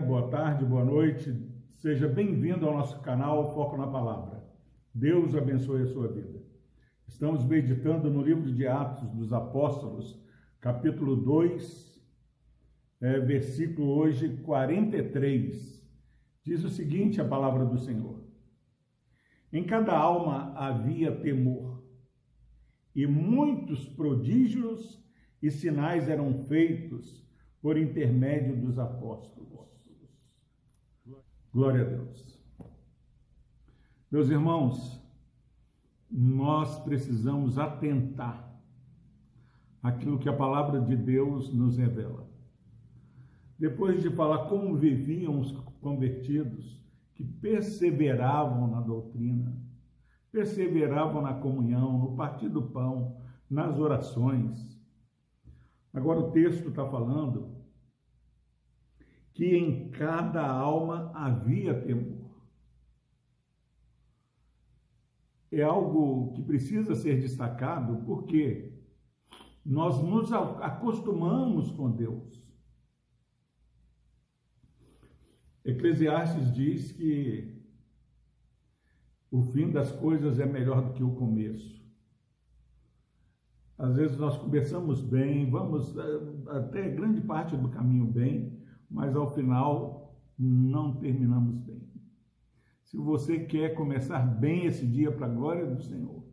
boa tarde, boa noite. Seja bem-vindo ao nosso canal Foco na Palavra. Deus abençoe a sua vida. Estamos meditando no livro de Atos dos Apóstolos, capítulo 2, é, versículo hoje 43. Diz o seguinte a palavra do Senhor. Em cada alma havia temor, e muitos prodígios e sinais eram feitos por intermédio dos apóstolos. Glória a Deus. Meus irmãos, nós precisamos atentar aquilo que a palavra de Deus nos revela. Depois de falar como viviam os convertidos, que perseveravam na doutrina, perseveravam na comunhão, no partir do pão, nas orações, Agora o texto está falando que em cada alma havia temor. É algo que precisa ser destacado porque nós nos acostumamos com Deus. Eclesiastes diz que o fim das coisas é melhor do que o começo. Às vezes nós começamos bem, vamos eh, até grande parte do caminho bem, mas ao final não terminamos bem. Se você quer começar bem esse dia para a glória do Senhor,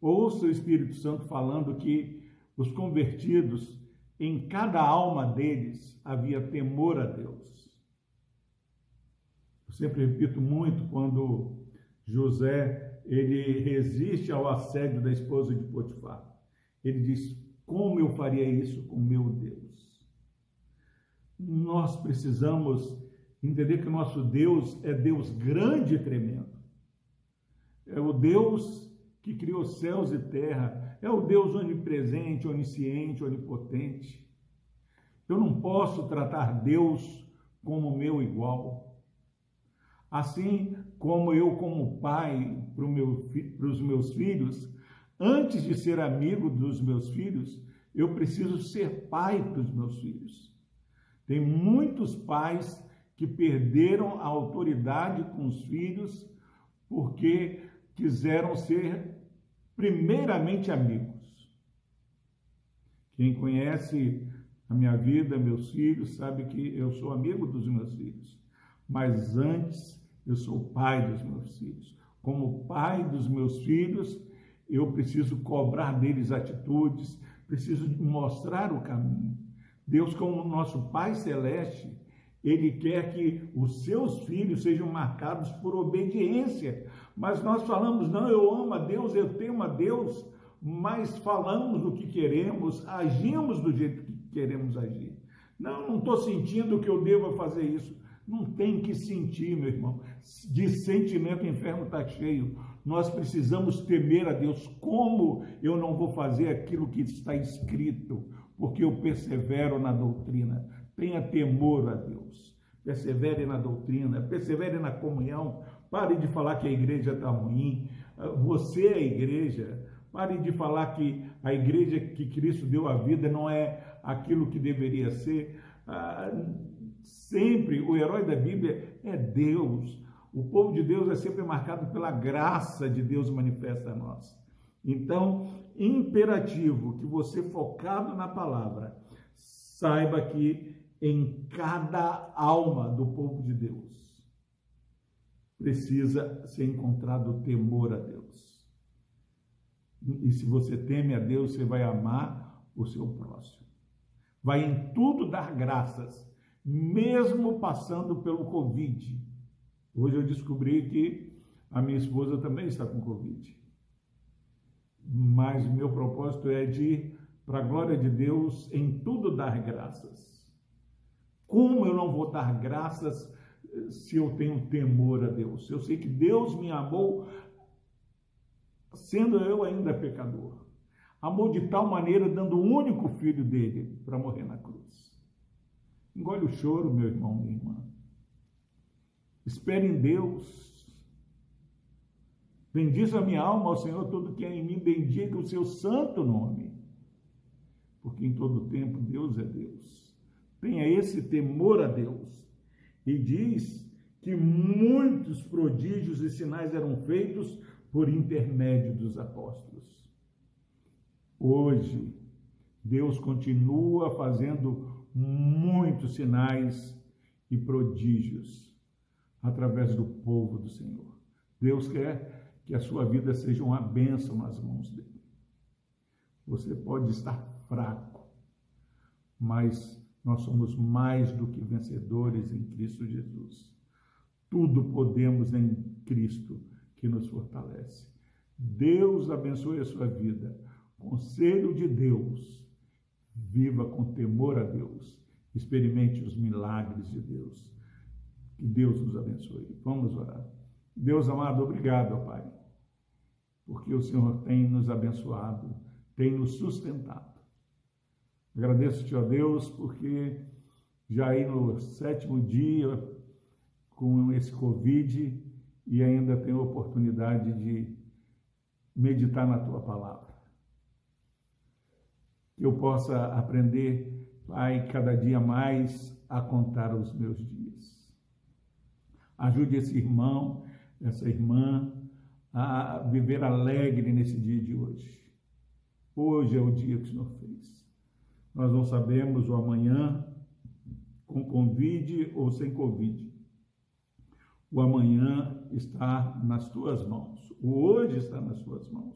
ouça o Espírito Santo falando que os convertidos, em cada alma deles havia temor a Deus. Eu sempre repito muito quando José ele resiste ao assédio da esposa de Potifar. Ele diz: Como eu faria isso com meu Deus? Nós precisamos entender que o nosso Deus é Deus grande e tremendo. É o Deus que criou céus e terra. É o Deus onipresente, onisciente, onipotente. Eu não posso tratar Deus como meu igual. Assim, como eu, como pai para meu, os meus filhos, antes de ser amigo dos meus filhos, eu preciso ser pai para os meus filhos. Tem muitos pais que perderam a autoridade com os filhos porque quiseram ser primeiramente amigos. Quem conhece a minha vida, meus filhos, sabe que eu sou amigo dos meus filhos. Mas antes eu sou pai dos meus filhos. Como pai dos meus filhos, eu preciso cobrar deles atitudes, preciso mostrar o caminho. Deus, como nosso Pai Celeste, Ele quer que os seus filhos sejam marcados por obediência. Mas nós falamos, não, eu amo a Deus, eu temo a Deus, mas falamos o que queremos, agimos do jeito que queremos agir. Não, não estou sentindo que eu devo fazer isso. Não tem que sentir, meu irmão. De sentimento o inferno está cheio. Nós precisamos temer a Deus. Como eu não vou fazer aquilo que está escrito? Porque eu persevero na doutrina. Tenha temor a Deus. Persevere na doutrina, persevere na comunhão. Pare de falar que a igreja está ruim. Você é a igreja. Pare de falar que a igreja que Cristo deu a vida não é aquilo que deveria ser. Ah, Sempre o herói da Bíblia é Deus. O povo de Deus é sempre marcado pela graça de Deus manifesta a nós. Então, imperativo que você focado na palavra, saiba que em cada alma do povo de Deus precisa ser encontrado temor a Deus. E se você teme a Deus, você vai amar o seu próximo. Vai em tudo dar graças mesmo passando pelo Covid. Hoje eu descobri que a minha esposa também está com Covid. Mas meu propósito é de, para a glória de Deus, em tudo dar graças. Como eu não vou dar graças eh, se eu tenho temor a Deus? Eu sei que Deus me amou sendo eu ainda pecador. Amou de tal maneira, dando o único filho dele para morrer na cruz. Engole o choro, meu irmão, minha irmã. Espere em Deus. Bendiz a minha alma ao Senhor, todo que é em mim, bendiga o seu santo nome. Porque em todo tempo Deus é Deus. tenha esse temor a Deus. E diz que muitos prodígios e sinais eram feitos por intermédio dos apóstolos. Hoje, Deus continua fazendo muitos sinais e prodígios através do povo do Senhor. Deus quer que a sua vida seja uma bênção nas mãos dele. Você pode estar fraco, mas nós somos mais do que vencedores em Cristo Jesus. Tudo podemos em Cristo que nos fortalece. Deus abençoe a sua vida. Conselho de Deus. Viva com temor a Deus. Experimente os milagres de Deus. Que Deus nos abençoe. Vamos orar. Deus amado, obrigado, Pai, porque o Senhor tem nos abençoado, tem nos sustentado. Agradeço-te, ó Deus, porque já aí no sétimo dia, com esse Covid, e ainda tenho a oportunidade de meditar na tua palavra. Que eu possa aprender, Pai, cada dia mais a contar os meus dias. Ajude esse irmão, essa irmã a viver alegre nesse dia de hoje. Hoje é o dia que o Senhor fez. Nós não sabemos o amanhã, com Covid ou sem Covid. O amanhã está nas tuas mãos. O hoje está nas tuas mãos.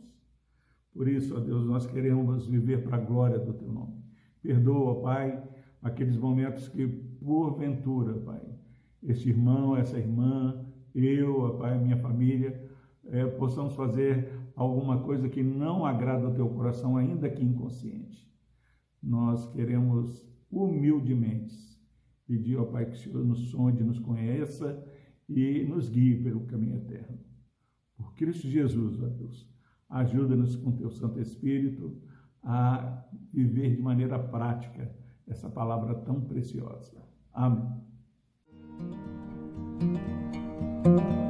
Por isso, ó Deus, nós queremos viver para a glória do teu nome. Perdoa, Pai, aqueles momentos que, porventura, Pai, este irmão, essa irmã, eu, ó Pai, minha família, é, possamos fazer alguma coisa que não agrada ao teu coração, ainda que inconsciente. Nós queremos humildemente pedir ao Pai que o Senhor nos sonde, nos conheça e nos guie pelo caminho eterno. Por Cristo Jesus, ó Deus, ajuda-nos com teu Santo Espírito a viver de maneira prática essa palavra tão preciosa. Amém. Thank you.